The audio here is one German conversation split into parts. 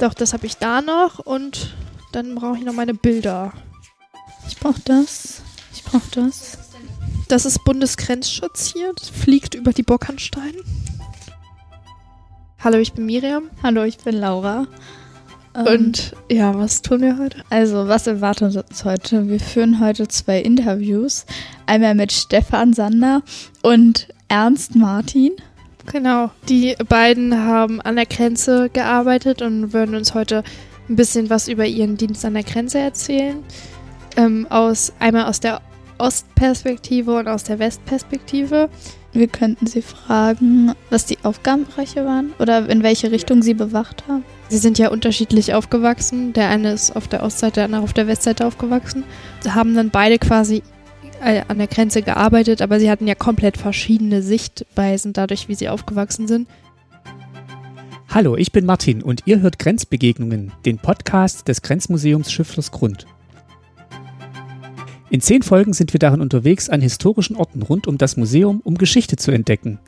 Doch, das habe ich da noch und dann brauche ich noch meine Bilder. Ich brauche das. Ich brauche das. Das ist Bundesgrenzschutz hier. Das fliegt über die Bockhandstein. Hallo, ich bin Miriam. Hallo, ich bin Laura. Ähm, und ja, was tun wir heute? Also, was erwartet uns heute? Wir führen heute zwei Interviews. Einmal mit Stefan Sander und Ernst Martin. Genau, die beiden haben an der Grenze gearbeitet und würden uns heute ein bisschen was über ihren Dienst an der Grenze erzählen. Ähm, aus, einmal aus der Ostperspektive und aus der Westperspektive. Wir könnten sie fragen, was die Aufgabenbereiche waren oder in welche Richtung sie bewacht haben. Sie sind ja unterschiedlich aufgewachsen. Der eine ist auf der Ostseite, der andere auf der Westseite aufgewachsen. Sie haben dann beide quasi äh, an der Grenze gearbeitet, aber sie hatten ja komplett verschiedene Sichtweisen dadurch, wie sie aufgewachsen sind. Hallo, ich bin Martin und ihr hört Grenzbegegnungen, den Podcast des Grenzmuseums Schifflers Grund. In zehn Folgen sind wir darin unterwegs, an historischen Orten rund um das Museum, um Geschichte zu entdecken.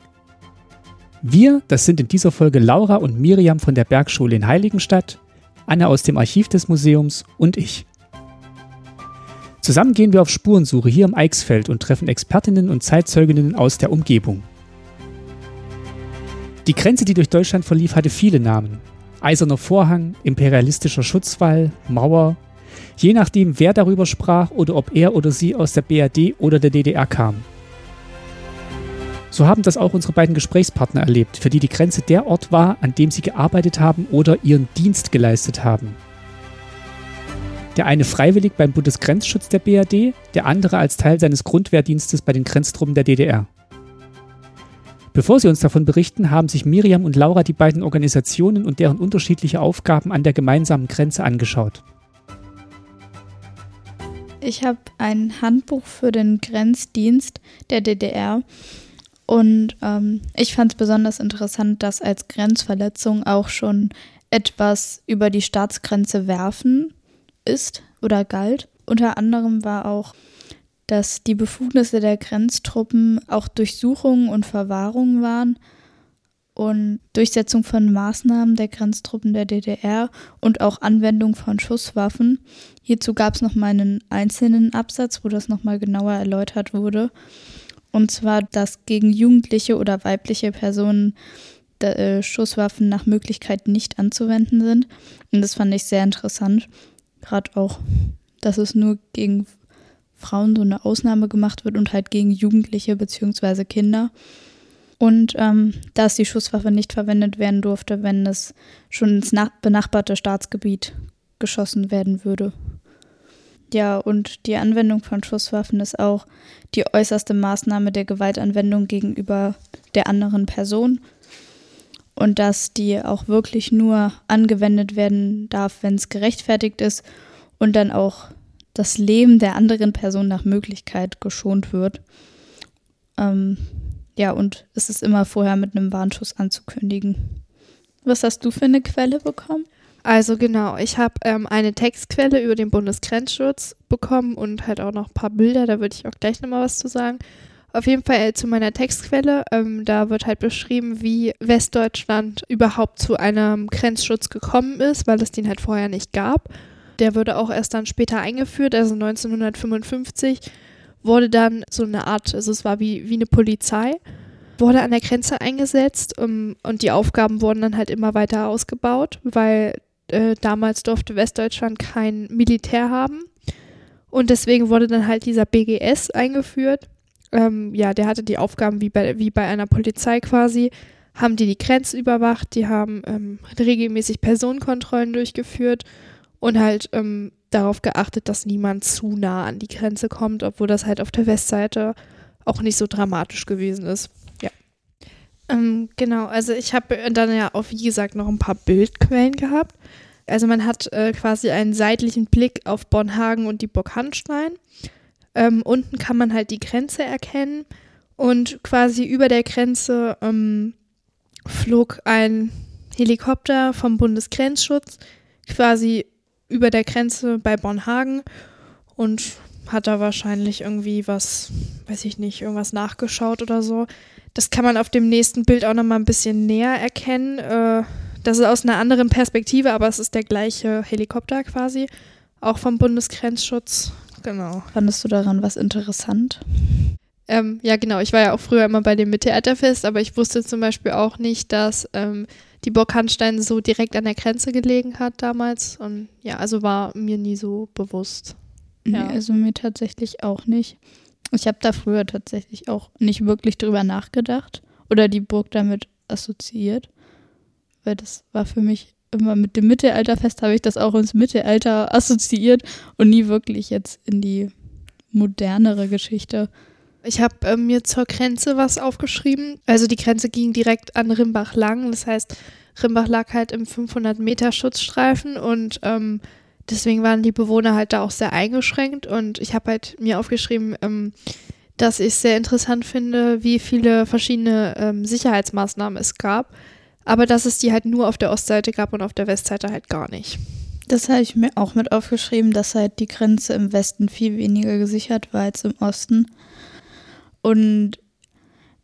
Wir, das sind in dieser Folge Laura und Miriam von der Bergschule in Heiligenstadt, Anne aus dem Archiv des Museums und ich. Zusammen gehen wir auf Spurensuche hier im Eichsfeld und treffen Expertinnen und Zeitzeuginnen aus der Umgebung. Die Grenze, die durch Deutschland verlief, hatte viele Namen. Eiserner Vorhang, imperialistischer Schutzwall, Mauer, je nachdem, wer darüber sprach oder ob er oder sie aus der BRD oder der DDR kam. So haben das auch unsere beiden Gesprächspartner erlebt, für die die Grenze der Ort war, an dem sie gearbeitet haben oder ihren Dienst geleistet haben. Der eine freiwillig beim Bundesgrenzschutz der BRD, der andere als Teil seines Grundwehrdienstes bei den Grenztruppen der DDR. Bevor sie uns davon berichten, haben sich Miriam und Laura die beiden Organisationen und deren unterschiedliche Aufgaben an der gemeinsamen Grenze angeschaut. Ich habe ein Handbuch für den Grenzdienst der DDR und ähm, ich fand es besonders interessant, dass als Grenzverletzung auch schon etwas über die Staatsgrenze werfen ist oder galt. Unter anderem war auch, dass die Befugnisse der Grenztruppen auch Durchsuchungen und Verwahrungen waren und Durchsetzung von Maßnahmen der Grenztruppen der DDR und auch Anwendung von Schusswaffen. Hierzu gab es nochmal einen einzelnen Absatz, wo das nochmal genauer erläutert wurde. Und zwar, dass gegen jugendliche oder weibliche Personen äh, Schusswaffen nach Möglichkeit nicht anzuwenden sind. Und das fand ich sehr interessant. Gerade auch, dass es nur gegen Frauen so eine Ausnahme gemacht wird und halt gegen Jugendliche bzw. Kinder. Und ähm, dass die Schusswaffe nicht verwendet werden durfte, wenn es schon ins benachbarte Staatsgebiet geschossen werden würde. Ja, und die Anwendung von Schusswaffen ist auch die äußerste Maßnahme der Gewaltanwendung gegenüber der anderen Person. Und dass die auch wirklich nur angewendet werden darf, wenn es gerechtfertigt ist und dann auch das Leben der anderen Person nach Möglichkeit geschont wird. Ähm, ja, und es ist immer vorher mit einem Warnschuss anzukündigen. Was hast du für eine Quelle bekommen? Also genau, ich habe ähm, eine Textquelle über den Bundesgrenzschutz bekommen und halt auch noch ein paar Bilder, da würde ich auch gleich nochmal was zu sagen. Auf jeden Fall äh, zu meiner Textquelle, ähm, da wird halt beschrieben, wie Westdeutschland überhaupt zu einem Grenzschutz gekommen ist, weil es den halt vorher nicht gab. Der wurde auch erst dann später eingeführt, also 1955 wurde dann so eine Art, also es war wie, wie eine Polizei, wurde an der Grenze eingesetzt um, ähm, und die Aufgaben wurden dann halt immer weiter ausgebaut, weil äh, damals durfte Westdeutschland kein Militär haben. Und deswegen wurde dann halt dieser BGS eingeführt. Ähm, ja, der hatte die Aufgaben wie bei, wie bei einer Polizei quasi. Haben die die Grenze überwacht, die haben ähm, regelmäßig Personenkontrollen durchgeführt und halt ähm, darauf geachtet, dass niemand zu nah an die Grenze kommt, obwohl das halt auf der Westseite auch nicht so dramatisch gewesen ist. Ja. Ähm, genau, also ich habe dann ja auch, wie gesagt, noch ein paar Bildquellen gehabt. Also man hat äh, quasi einen seitlichen Blick auf Bornhagen und die Burg Hanstein. Ähm, unten kann man halt die Grenze erkennen und quasi über der Grenze ähm, flog ein Helikopter vom Bundesgrenzschutz quasi über der Grenze bei Bornhagen und hat da wahrscheinlich irgendwie was, weiß ich nicht, irgendwas nachgeschaut oder so. Das kann man auf dem nächsten Bild auch nochmal ein bisschen näher erkennen. Äh, das ist aus einer anderen Perspektive, aber es ist der gleiche Helikopter quasi, auch vom Bundesgrenzschutz. Genau. Fandest du daran was interessant? Ähm, ja, genau. Ich war ja auch früher immer bei dem Mittelalterfest, aber ich wusste zum Beispiel auch nicht, dass ähm, die Burg Hanstein so direkt an der Grenze gelegen hat damals. Und ja, also war mir nie so bewusst. Ja. Nee, also mir tatsächlich auch nicht. Ich habe da früher tatsächlich auch nicht wirklich drüber nachgedacht oder die Burg damit assoziiert, weil das war für mich immer mit dem Mittelalterfest habe ich das auch ins Mittelalter assoziiert und nie wirklich jetzt in die modernere Geschichte. Ich habe äh, mir zur Grenze was aufgeschrieben. Also die Grenze ging direkt an Rimbach lang. Das heißt, Rimbach lag halt im 500 Meter Schutzstreifen und ähm, deswegen waren die Bewohner halt da auch sehr eingeschränkt. Und ich habe halt mir aufgeschrieben, ähm, dass ich sehr interessant finde, wie viele verschiedene ähm, Sicherheitsmaßnahmen es gab, aber dass es die halt nur auf der Ostseite gab und auf der Westseite halt gar nicht. Das habe ich mir auch mit aufgeschrieben, dass halt die Grenze im Westen viel weniger gesichert war als im Osten. Und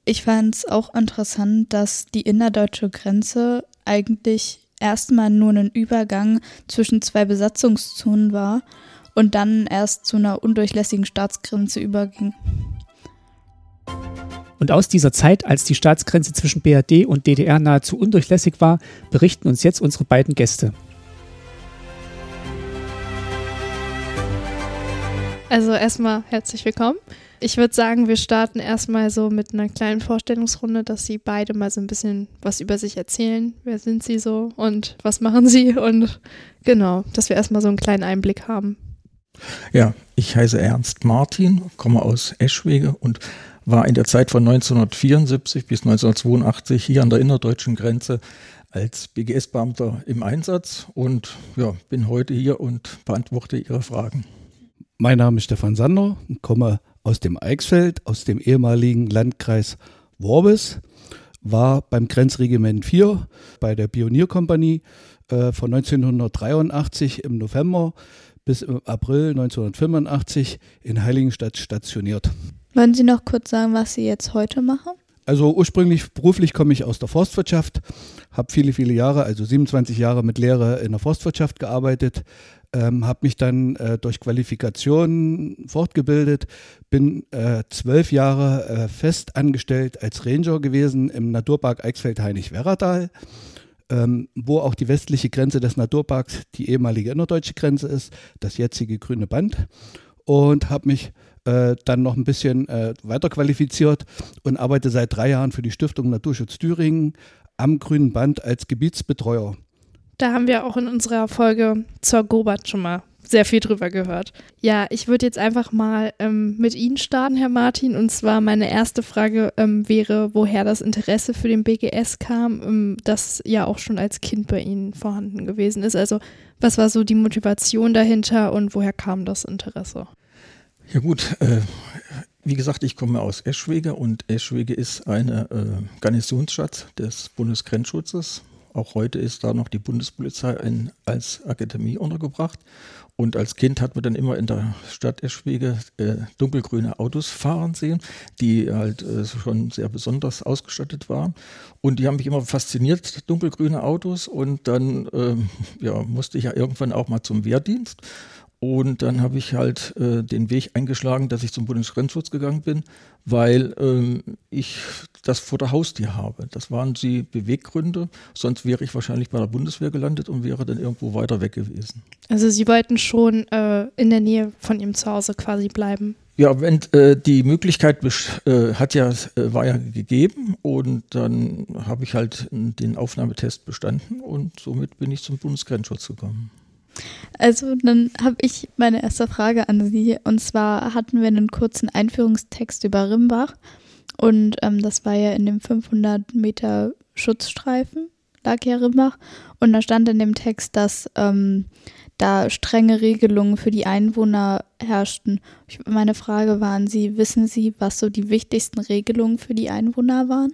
ich fand es auch interessant, dass die innerdeutsche Grenze eigentlich erstmal nur ein Übergang zwischen zwei Besatzungszonen war und dann erst zu einer undurchlässigen Staatsgrenze überging. Und aus dieser Zeit, als die Staatsgrenze zwischen BRD und DDR nahezu undurchlässig war, berichten uns jetzt unsere beiden Gäste. Also erstmal herzlich willkommen. Ich würde sagen, wir starten erstmal so mit einer kleinen Vorstellungsrunde, dass Sie beide mal so ein bisschen was über sich erzählen. Wer sind Sie so und was machen Sie? Und genau, dass wir erstmal so einen kleinen Einblick haben. Ja, ich heiße Ernst Martin, komme aus Eschwege und war in der Zeit von 1974 bis 1982 hier an der innerdeutschen Grenze als BGS-Beamter im Einsatz und ja, bin heute hier und beantworte Ihre Fragen. Mein Name ist Stefan Sander komme aus dem Eichsfeld, aus dem ehemaligen Landkreis Worbis, war beim Grenzregiment 4 bei der Pionierkompanie äh, von 1983 im November bis im April 1985 in Heiligenstadt stationiert. Wollen Sie noch kurz sagen, was Sie jetzt heute machen? Also ursprünglich beruflich komme ich aus der Forstwirtschaft, habe viele, viele Jahre, also 27 Jahre mit Lehre in der Forstwirtschaft gearbeitet, ähm, habe mich dann äh, durch Qualifikation fortgebildet, bin äh, zwölf Jahre äh, fest angestellt als Ranger gewesen im Naturpark Eichsfeld-Heinig-Werratal, ähm, wo auch die westliche Grenze des Naturparks die ehemalige innerdeutsche Grenze ist, das jetzige grüne Band und habe mich äh, dann noch ein bisschen äh, weiter qualifiziert und arbeite seit drei Jahren für die Stiftung Naturschutz Thüringen am Grünen Band als Gebietsbetreuer. Da haben wir auch in unserer Folge zur Gobat schon mal sehr viel drüber gehört. Ja, ich würde jetzt einfach mal ähm, mit Ihnen starten, Herr Martin. Und zwar meine erste Frage ähm, wäre, woher das Interesse für den BGS kam, ähm, das ja auch schon als Kind bei Ihnen vorhanden gewesen ist. Also was war so die Motivation dahinter und woher kam das Interesse? Ja gut, äh, wie gesagt, ich komme aus Eschwege und Eschwege ist eine äh, Garnisonsstadt des Bundesgrenzschutzes auch heute ist da noch die Bundespolizei in, als Akademie untergebracht. Und als Kind hat man dann immer in der Stadt Eschwege äh, dunkelgrüne Autos fahren sehen, die halt äh, schon sehr besonders ausgestattet waren. Und die haben mich immer fasziniert, dunkelgrüne Autos. Und dann äh, ja, musste ich ja irgendwann auch mal zum Wehrdienst. Und dann habe ich halt äh, den Weg eingeschlagen, dass ich zum Bundesgrenzschutz gegangen bin, weil ähm, ich das vor der Haustür habe. Das waren die Beweggründe. Sonst wäre ich wahrscheinlich bei der Bundeswehr gelandet und wäre dann irgendwo weiter weg gewesen. Also Sie wollten schon äh, in der Nähe von Ihrem Zuhause quasi bleiben? Ja, wenn äh, die Möglichkeit äh, hat ja, äh, war ja gegeben und dann habe ich halt den Aufnahmetest bestanden und somit bin ich zum Bundesgrenzschutz gekommen. Also dann habe ich meine erste Frage an Sie. Und zwar hatten wir einen kurzen Einführungstext über Rimbach. Und ähm, das war ja in dem 500 Meter Schutzstreifen, lag ja Rimbach. Und da stand in dem Text, dass ähm, da strenge Regelungen für die Einwohner herrschten. Ich, meine Frage war an Sie, wissen Sie, was so die wichtigsten Regelungen für die Einwohner waren?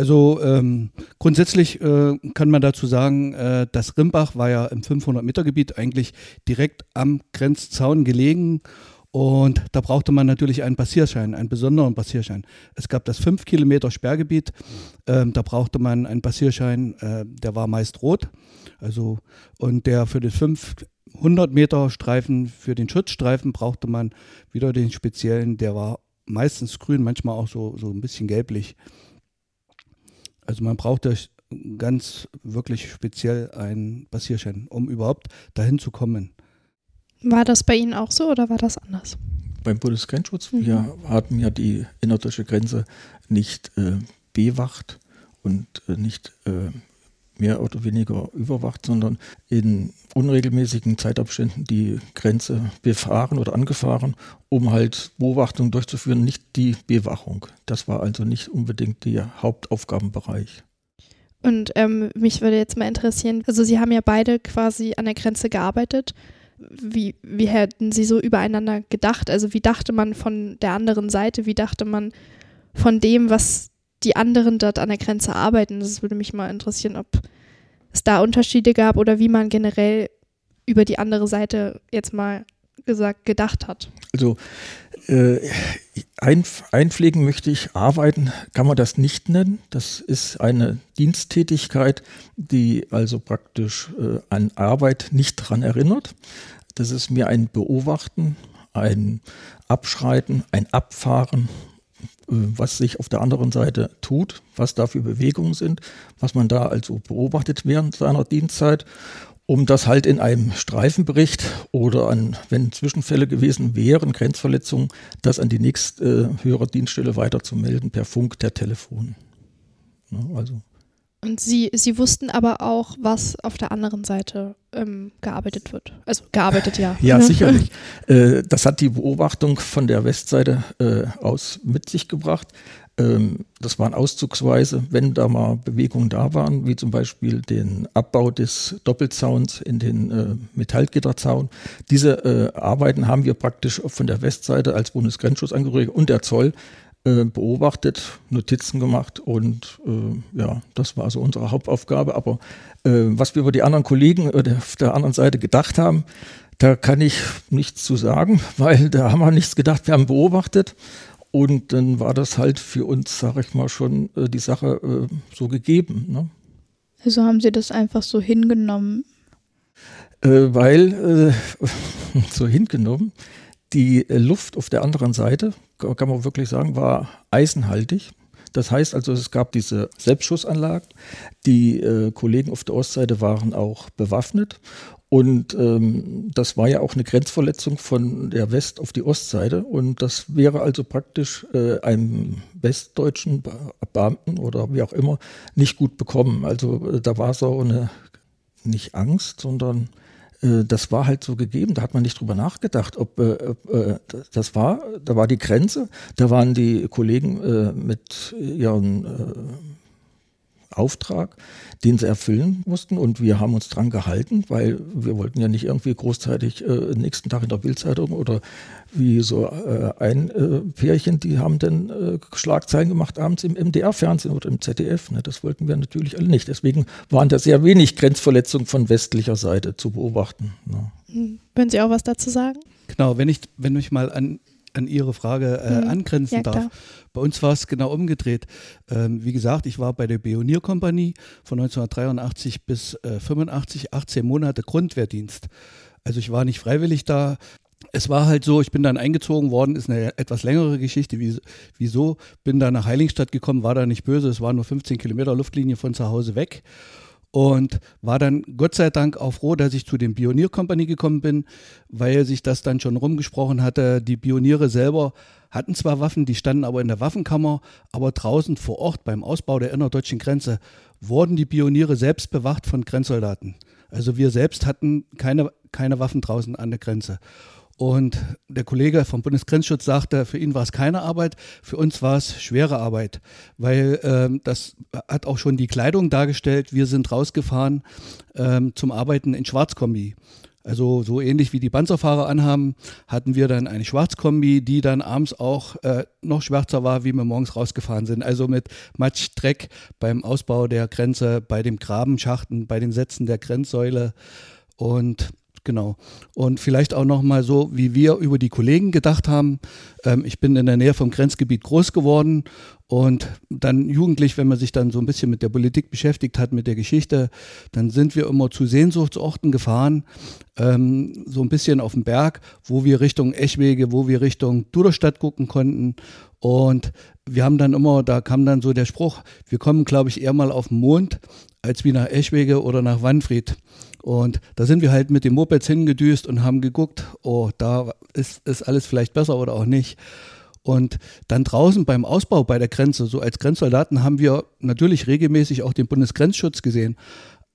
Also ähm, grundsätzlich äh, kann man dazu sagen, äh, das Rimbach war ja im 500-Meter-Gebiet eigentlich direkt am Grenzzaun gelegen Und da brauchte man natürlich einen Passierschein, einen besonderen Passierschein. Es gab das 5 Kilometer Sperrgebiet, ähm, da brauchte man einen Passierschein, äh, der war meist rot. Also, und der für den 500 Meter Streifen, für den Schutzstreifen brauchte man wieder den speziellen, der war meistens grün, manchmal auch so, so ein bisschen gelblich. Also man brauchte ganz wirklich speziell einen Passierschein, um überhaupt dahin zu kommen. War das bei Ihnen auch so oder war das anders? Beim Bundesgrenzschutz, mhm. wir hatten ja die innerdeutsche Grenze nicht äh, bewacht und äh, nicht äh, mehr oder weniger überwacht, sondern in unregelmäßigen Zeitabständen die Grenze befahren oder angefahren, um halt Beobachtung durchzuführen, nicht die Bewachung. Das war also nicht unbedingt der Hauptaufgabenbereich. Und ähm, mich würde jetzt mal interessieren, also Sie haben ja beide quasi an der Grenze gearbeitet. Wie, wie hätten Sie so übereinander gedacht? Also wie dachte man von der anderen Seite? Wie dachte man von dem, was die anderen dort an der Grenze arbeiten? Das würde mich mal interessieren, ob es da Unterschiede gab oder wie man generell über die andere Seite jetzt mal gesagt gedacht hat. Also äh, ein, einpflegen möchte ich, arbeiten kann man das nicht nennen. Das ist eine Diensttätigkeit, die also praktisch äh, an Arbeit nicht daran erinnert. Das ist mir ein Beobachten, ein Abschreiten, ein Abfahren, was sich auf der anderen Seite tut, was da für Bewegungen sind, was man da also beobachtet während seiner Dienstzeit um das halt in einem Streifenbericht oder an, wenn Zwischenfälle gewesen wären, Grenzverletzungen, das an die nächste äh, höhere Dienststelle weiterzumelden per Funk, per Telefon. Ja, also. Und Sie, Sie wussten aber auch, was auf der anderen Seite ähm, gearbeitet wird. Also gearbeitet, ja. Ja, sicherlich. äh, das hat die Beobachtung von der Westseite äh, aus mit sich gebracht. Ähm, das waren auszugsweise, wenn da mal Bewegungen da waren, wie zum Beispiel den Abbau des Doppelzauns in den äh, Metallgitterzaun. Diese äh, Arbeiten haben wir praktisch von der Westseite als Bundesgrenzschutzangehörige und der Zoll äh, beobachtet, Notizen gemacht und äh, ja, das war also unsere Hauptaufgabe. Aber äh, was wir über die anderen Kollegen äh, auf der anderen Seite gedacht haben, da kann ich nichts zu sagen, weil da haben wir nichts gedacht, wir haben beobachtet und dann war das halt für uns, sag ich mal, schon die Sache so gegeben. Ne? Also haben Sie das einfach so hingenommen? Weil, äh, so hingenommen, die äh, Luft auf der anderen Seite, kann man wirklich sagen, war eisenhaltig. Das heißt also, es gab diese Selbstschussanlagen. Die äh, Kollegen auf der Ostseite waren auch bewaffnet und ähm, das war ja auch eine Grenzverletzung von der West- auf die Ostseite. Und das wäre also praktisch äh, einem westdeutschen Beamten oder wie auch immer nicht gut bekommen. Also äh, da war so eine, nicht Angst, sondern das war halt so gegeben. Da hat man nicht drüber nachgedacht, ob äh, äh, das war, da war die Grenze, da waren die Kollegen äh, mit ihren Auftrag, den sie erfüllen mussten. Und wir haben uns dran gehalten, weil wir wollten ja nicht irgendwie großzeitig äh, nächsten Tag in der Bildzeitung oder wie so äh, ein äh, Pärchen, die haben dann äh, Schlagzeilen gemacht abends im MDR-Fernsehen oder im ZDF. Ne? Das wollten wir natürlich alle nicht. Deswegen waren da sehr wenig Grenzverletzungen von westlicher Seite zu beobachten. Ne? Hm. Würden Sie auch was dazu sagen? Genau, wenn ich, wenn ich mal an an Ihre Frage äh, mhm. angrenzen ja, darf. Bei uns war es genau umgedreht. Ähm, wie gesagt, ich war bei der Pionierkompanie von 1983 bis äh, 85, 18 Monate Grundwehrdienst. Also ich war nicht freiwillig da. Es war halt so, ich bin dann eingezogen worden, ist eine etwas längere Geschichte. Wieso? Bin da nach Heiligenstadt gekommen, war da nicht böse, es war nur 15 Kilometer Luftlinie von zu Hause weg und war dann Gott sei Dank auch froh, dass ich zu den Pionierkompanie gekommen bin, weil sich das dann schon rumgesprochen hatte. Die Pioniere selber hatten zwar Waffen, die standen aber in der Waffenkammer, aber draußen vor Ort beim Ausbau der innerdeutschen Grenze wurden die Pioniere selbst bewacht von Grenzsoldaten. Also wir selbst hatten keine, keine Waffen draußen an der Grenze. Und der Kollege vom Bundesgrenzschutz sagte, für ihn war es keine Arbeit, für uns war es schwere Arbeit, weil ähm, das hat auch schon die Kleidung dargestellt. Wir sind rausgefahren ähm, zum Arbeiten in Schwarzkombi. Also so ähnlich wie die Panzerfahrer anhaben, hatten wir dann eine Schwarzkombi, die dann abends auch äh, noch schwärzer war, wie wir morgens rausgefahren sind. Also mit Matsch, Dreck beim Ausbau der Grenze, bei dem Grabenschachten, bei den Sätzen der Grenzsäule. Und Genau. Und vielleicht auch nochmal so, wie wir über die Kollegen gedacht haben. Ähm, ich bin in der Nähe vom Grenzgebiet groß geworden und dann jugendlich, wenn man sich dann so ein bisschen mit der Politik beschäftigt hat, mit der Geschichte, dann sind wir immer zu Sehnsuchtsorten gefahren, ähm, so ein bisschen auf dem Berg, wo wir Richtung Eschwege, wo wir Richtung Duderstadt gucken konnten. Und wir haben dann immer, da kam dann so der Spruch, wir kommen, glaube ich, eher mal auf den Mond, als wie nach Eschwege oder nach Wanfried. Und da sind wir halt mit dem Mopeds hingedüst und haben geguckt, oh, da ist, ist alles vielleicht besser oder auch nicht. Und dann draußen beim Ausbau bei der Grenze, so als Grenzsoldaten, haben wir natürlich regelmäßig auch den Bundesgrenzschutz gesehen.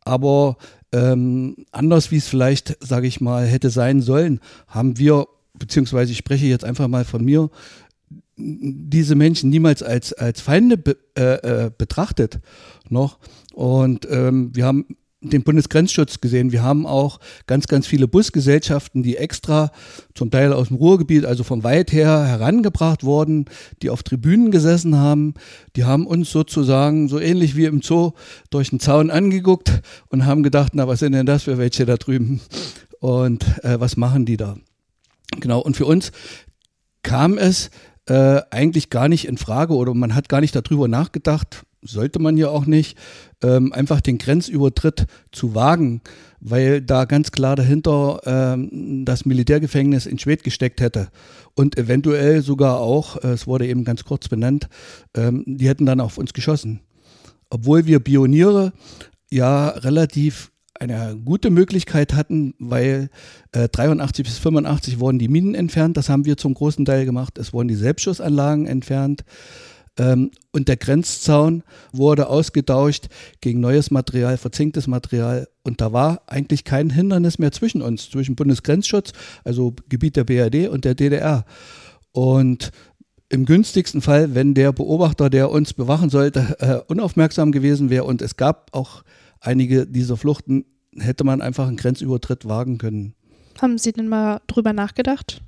Aber ähm, anders wie es vielleicht, sage ich mal, hätte sein sollen, haben wir, beziehungsweise ich spreche jetzt einfach mal von mir, diese Menschen niemals als, als Feinde be, äh, äh, betrachtet noch. Und ähm, wir haben den Bundesgrenzschutz gesehen. Wir haben auch ganz, ganz viele Busgesellschaften, die extra zum Teil aus dem Ruhrgebiet, also vom Weit her herangebracht wurden, die auf Tribünen gesessen haben. Die haben uns sozusagen so ähnlich wie im Zoo durch den Zaun angeguckt und haben gedacht, na, was sind denn das für welche da drüben? Und äh, was machen die da? Genau, und für uns kam es äh, eigentlich gar nicht in Frage oder man hat gar nicht darüber nachgedacht, sollte man ja auch nicht, ähm, einfach den Grenzübertritt zu wagen, weil da ganz klar dahinter ähm, das Militärgefängnis in Schwedt gesteckt hätte und eventuell sogar auch, äh, es wurde eben ganz kurz benannt, ähm, die hätten dann auf uns geschossen. Obwohl wir Pioniere ja relativ eine gute Möglichkeit hatten, weil äh, 83 bis 85 wurden die Minen entfernt, das haben wir zum großen Teil gemacht, es wurden die Selbstschussanlagen entfernt. Ähm, und der Grenzzaun wurde ausgetauscht gegen neues Material, verzinktes Material. Und da war eigentlich kein Hindernis mehr zwischen uns, zwischen Bundesgrenzschutz, also Gebiet der BRD und der DDR. Und im günstigsten Fall, wenn der Beobachter, der uns bewachen sollte, äh, unaufmerksam gewesen wäre und es gab auch einige dieser Fluchten, hätte man einfach einen Grenzübertritt wagen können. Haben Sie denn mal drüber nachgedacht?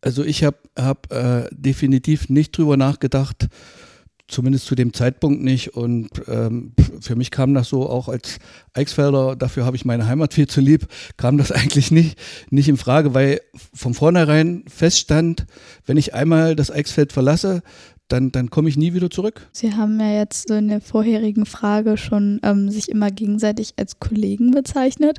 Also ich habe hab, äh, definitiv nicht drüber nachgedacht, zumindest zu dem Zeitpunkt nicht. Und ähm, für mich kam das so auch als Eichsfelder, dafür habe ich meine Heimat viel zu lieb, kam das eigentlich nicht, nicht in Frage, weil von vornherein feststand, wenn ich einmal das Eichsfeld verlasse, dann, dann komme ich nie wieder zurück. Sie haben ja jetzt so in der vorherigen Frage schon ähm, sich immer gegenseitig als Kollegen bezeichnet.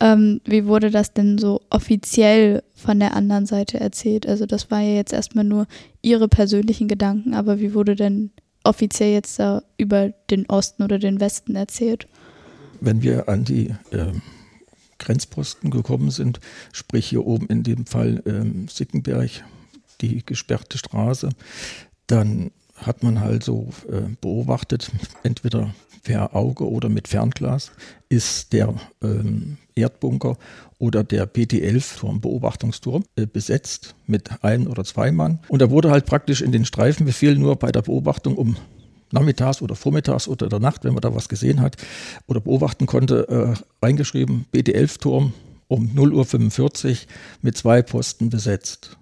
Ähm, wie wurde das denn so offiziell von der anderen Seite erzählt? Also das war ja jetzt erstmal nur Ihre persönlichen Gedanken, aber wie wurde denn offiziell jetzt da über den Osten oder den Westen erzählt? Wenn wir an die äh, Grenzposten gekommen sind, sprich hier oben in dem Fall ähm, Sickenberg, die gesperrte Straße, dann hat man halt so äh, beobachtet, entweder per Auge oder mit Fernglas, ist der ähm, Erdbunker oder der PT-11-Turm, Beobachtungsturm, äh, besetzt mit ein oder zwei Mann. Und da wurde halt praktisch in den Streifenbefehlen nur bei der Beobachtung um nachmittags oder vormittags oder der Nacht, wenn man da was gesehen hat oder beobachten konnte, äh, reingeschrieben, BT-11-Turm um 0.45 Uhr mit zwei Posten besetzt.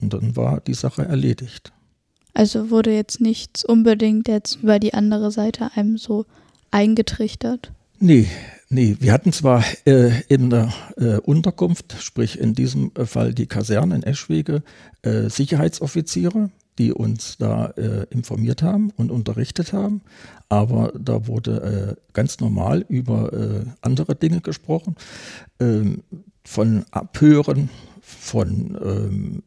Und dann war die Sache erledigt. Also wurde jetzt nichts unbedingt jetzt über die andere Seite einem so eingetrichtert? Nee, nee. Wir hatten zwar äh, in der äh, Unterkunft, sprich in diesem Fall die Kaserne in Eschwege, äh, Sicherheitsoffiziere, die uns da äh, informiert haben und unterrichtet haben, aber da wurde äh, ganz normal über äh, andere Dinge gesprochen, ähm, von Abhören, von ähm,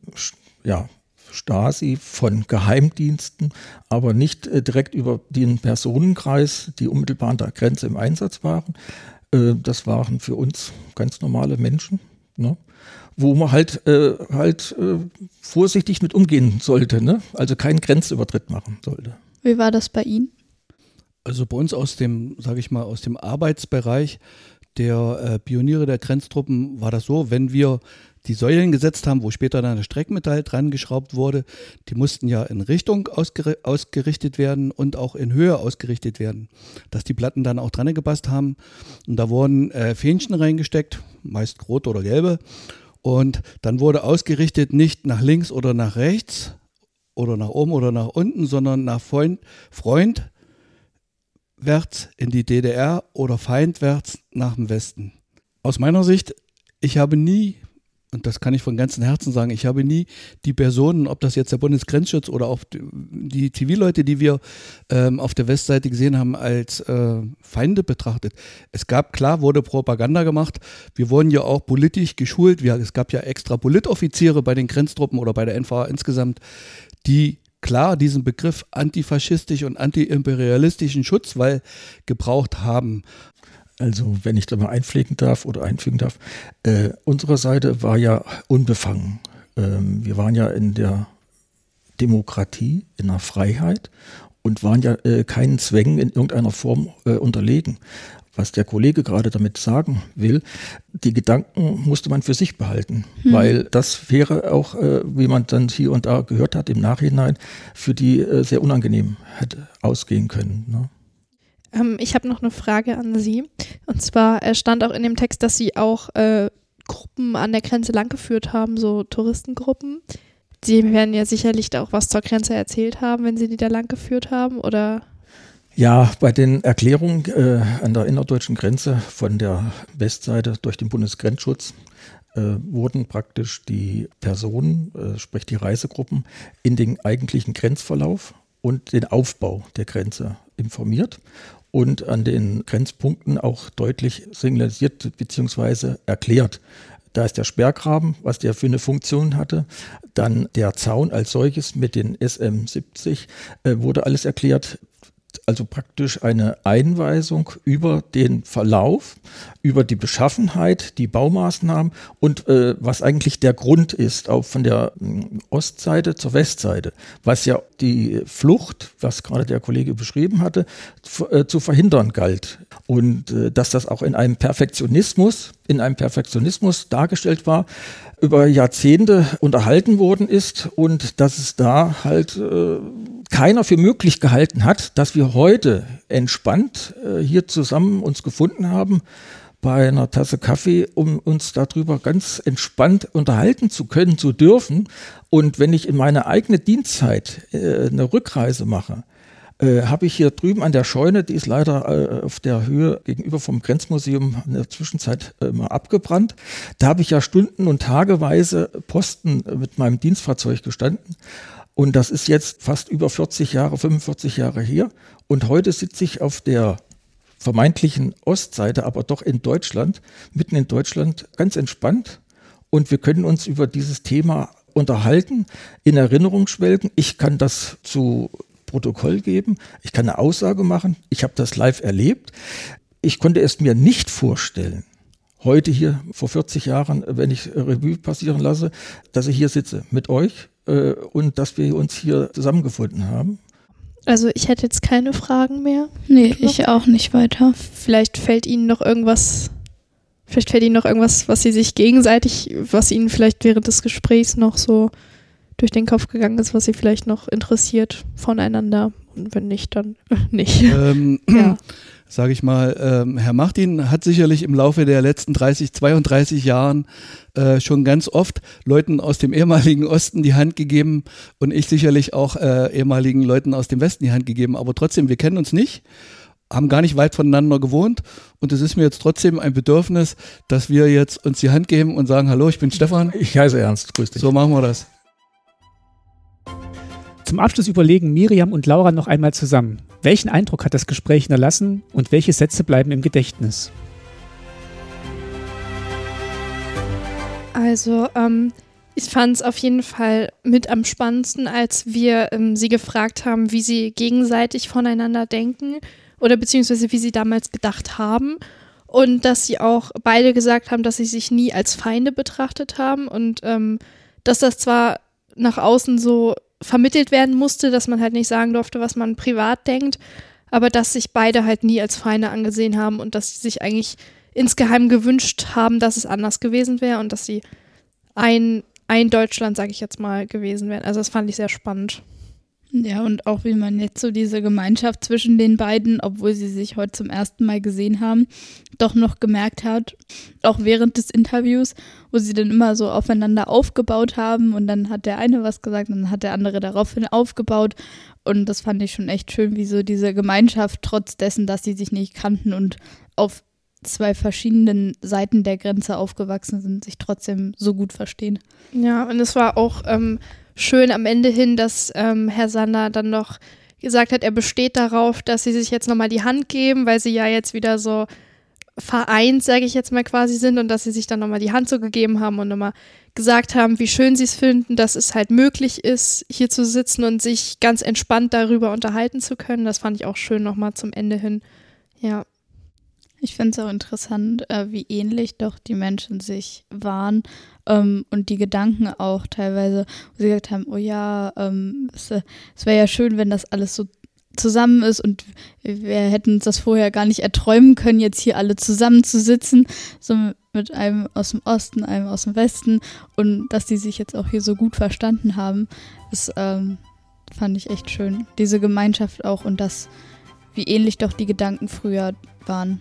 ja, Stasi, von Geheimdiensten, aber nicht äh, direkt über den Personenkreis, die unmittelbar an der Grenze im Einsatz waren. Äh, das waren für uns ganz normale Menschen, ne? wo man halt, äh, halt äh, vorsichtig mit umgehen sollte, ne? also keinen Grenzübertritt machen sollte. Wie war das bei Ihnen? Also bei uns aus dem, sage ich mal, aus dem Arbeitsbereich der äh, Pioniere der Grenztruppen war das so, wenn wir die Säulen gesetzt haben, wo später dann das Streckmetall dran geschraubt wurde, die mussten ja in Richtung ausger ausgerichtet werden und auch in Höhe ausgerichtet werden, dass die Platten dann auch dran gepasst haben. Und da wurden äh, Fähnchen reingesteckt, meist rot oder gelbe. Und dann wurde ausgerichtet nicht nach links oder nach rechts oder nach oben oder nach unten, sondern nach Freund, Freund wärts in die DDR oder feindwärts nach dem Westen. Aus meiner Sicht ich habe nie und das kann ich von ganzem Herzen sagen, ich habe nie die Personen, ob das jetzt der Bundesgrenzschutz oder auch die Zivilleute, die wir ähm, auf der Westseite gesehen haben, als äh, Feinde betrachtet. Es gab, klar, wurde Propaganda gemacht. Wir wurden ja auch politisch geschult. Wir, es gab ja extra Politoffiziere bei den Grenztruppen oder bei der NVA insgesamt, die klar diesen Begriff antifaschistisch und antiimperialistischen Schutzwall gebraucht haben. Also, wenn ich da mal einpflegen darf oder einfügen darf, äh, unsere Seite war ja unbefangen. Ähm, wir waren ja in der Demokratie, in der Freiheit und waren ja äh, keinen Zwängen in irgendeiner Form äh, unterlegen. Was der Kollege gerade damit sagen will, die Gedanken musste man für sich behalten, hm. weil das wäre auch, äh, wie man dann hier und da gehört hat, im Nachhinein für die äh, sehr unangenehm hätte ausgehen können. Ne? Ähm, ich habe noch eine Frage an Sie. Und zwar äh, stand auch in dem Text, dass Sie auch äh, Gruppen an der Grenze langgeführt haben, so Touristengruppen. Sie werden ja sicherlich auch was zur Grenze erzählt haben, wenn Sie die da langgeführt haben, oder? Ja, bei den Erklärungen äh, an der innerdeutschen Grenze von der Westseite durch den Bundesgrenzschutz äh, wurden praktisch die Personen, äh, sprich die Reisegruppen, in den eigentlichen Grenzverlauf und den Aufbau der Grenze informiert und an den Grenzpunkten auch deutlich signalisiert bzw. erklärt. Da ist der Sperrgraben, was der für eine Funktion hatte. Dann der Zaun als solches mit den SM70 äh, wurde alles erklärt also praktisch eine Einweisung über den Verlauf, über die Beschaffenheit, die Baumaßnahmen und äh, was eigentlich der Grund ist, auch von der äh, Ostseite zur Westseite, was ja die Flucht, was gerade der Kollege beschrieben hatte, äh, zu verhindern galt. Und äh, dass das auch in einem Perfektionismus, in einem Perfektionismus dargestellt war, über Jahrzehnte unterhalten worden ist und dass es da halt äh, keiner für möglich gehalten hat, dass wir heute entspannt äh, hier zusammen uns gefunden haben bei einer Tasse Kaffee, um uns darüber ganz entspannt unterhalten zu können, zu dürfen. Und wenn ich in meine eigene Dienstzeit äh, eine Rückreise mache, äh, habe ich hier drüben an der Scheune, die ist leider äh, auf der Höhe gegenüber vom Grenzmuseum in der Zwischenzeit äh, mal abgebrannt. Da habe ich ja Stunden und Tageweise Posten mit meinem Dienstfahrzeug gestanden. Und das ist jetzt fast über 40 Jahre, 45 Jahre her. Und heute sitze ich auf der vermeintlichen Ostseite, aber doch in Deutschland, mitten in Deutschland, ganz entspannt. Und wir können uns über dieses Thema unterhalten, in Erinnerung schwelgen. Ich kann das zu Protokoll geben, ich kann eine Aussage machen, ich habe das live erlebt. Ich konnte es mir nicht vorstellen, heute hier vor 40 Jahren, wenn ich Revue passieren lasse, dass ich hier sitze mit euch äh, und dass wir uns hier zusammengefunden haben. Also ich hätte jetzt keine Fragen mehr. Nee, ich auch nicht weiter. Vielleicht fällt Ihnen noch irgendwas, vielleicht fällt Ihnen noch irgendwas, was Sie sich gegenseitig, was Ihnen vielleicht während des Gesprächs noch so durch den Kopf gegangen ist, was Sie vielleicht noch interessiert voneinander. Und wenn nicht, dann nicht. Ähm, ja. sage ich mal, ähm, Herr Martin hat sicherlich im Laufe der letzten 30, 32 Jahren äh, schon ganz oft Leuten aus dem ehemaligen Osten die Hand gegeben und ich sicherlich auch äh, ehemaligen Leuten aus dem Westen die Hand gegeben. Aber trotzdem, wir kennen uns nicht, haben gar nicht weit voneinander gewohnt und es ist mir jetzt trotzdem ein Bedürfnis, dass wir jetzt uns die Hand geben und sagen, hallo, ich bin Stefan. Ich heiße Ernst, grüß dich. So machen wir das. Zum Abschluss überlegen Miriam und Laura noch einmal zusammen. Welchen Eindruck hat das Gespräch hinterlassen und welche Sätze bleiben im Gedächtnis? Also, ähm, ich fand es auf jeden Fall mit am spannendsten, als wir ähm, sie gefragt haben, wie sie gegenseitig voneinander denken oder beziehungsweise wie sie damals gedacht haben. Und dass sie auch beide gesagt haben, dass sie sich nie als Feinde betrachtet haben und ähm, dass das zwar nach außen so vermittelt werden musste, dass man halt nicht sagen durfte, was man privat denkt, aber dass sich beide halt nie als Feinde angesehen haben und dass sie sich eigentlich insgeheim gewünscht haben, dass es anders gewesen wäre und dass sie ein, ein Deutschland, sage ich jetzt mal, gewesen wären. Also das fand ich sehr spannend. Ja, und auch wie man jetzt so diese Gemeinschaft zwischen den beiden, obwohl sie sich heute zum ersten Mal gesehen haben, doch noch gemerkt hat, auch während des Interviews, wo sie dann immer so aufeinander aufgebaut haben und dann hat der eine was gesagt dann hat der andere daraufhin aufgebaut. Und das fand ich schon echt schön, wie so diese Gemeinschaft trotz dessen, dass sie sich nicht kannten und auf zwei verschiedenen Seiten der Grenze aufgewachsen sind, sich trotzdem so gut verstehen. Ja, und es war auch ähm, schön am Ende hin, dass ähm, Herr Sander dann noch gesagt hat, er besteht darauf, dass sie sich jetzt nochmal die Hand geben, weil sie ja jetzt wieder so vereint, sage ich jetzt mal quasi sind und dass sie sich dann nochmal die Hand so gegeben haben und nochmal gesagt haben, wie schön sie es finden, dass es halt möglich ist, hier zu sitzen und sich ganz entspannt darüber unterhalten zu können. Das fand ich auch schön nochmal zum Ende hin. Ja. Ich finde es auch interessant, äh, wie ähnlich doch die Menschen sich waren ähm, und die Gedanken auch teilweise, wo sie gesagt haben, oh ja, ähm, es, äh, es wäre ja schön, wenn das alles so zusammen ist und wir hätten uns das vorher gar nicht erträumen können, jetzt hier alle zusammenzusitzen, so mit einem aus dem Osten, einem aus dem Westen und dass die sich jetzt auch hier so gut verstanden haben, das ähm, fand ich echt schön. Diese Gemeinschaft auch und das, wie ähnlich doch die Gedanken früher waren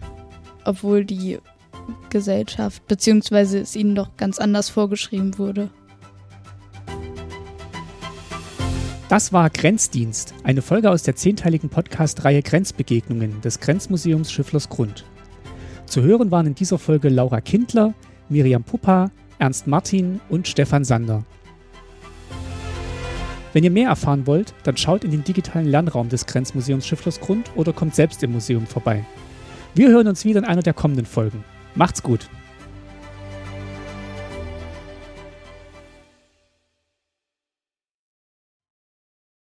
obwohl die Gesellschaft, beziehungsweise es ihnen doch ganz anders vorgeschrieben wurde. Das war Grenzdienst, eine Folge aus der zehnteiligen Podcast-Reihe Grenzbegegnungen des Grenzmuseums Schifflers Grund. Zu hören waren in dieser Folge Laura Kindler, Miriam Puppa, Ernst Martin und Stefan Sander. Wenn ihr mehr erfahren wollt, dann schaut in den digitalen Lernraum des Grenzmuseums Schifflers Grund oder kommt selbst im Museum vorbei. Wir hören uns wieder in einer der kommenden Folgen. Macht's gut!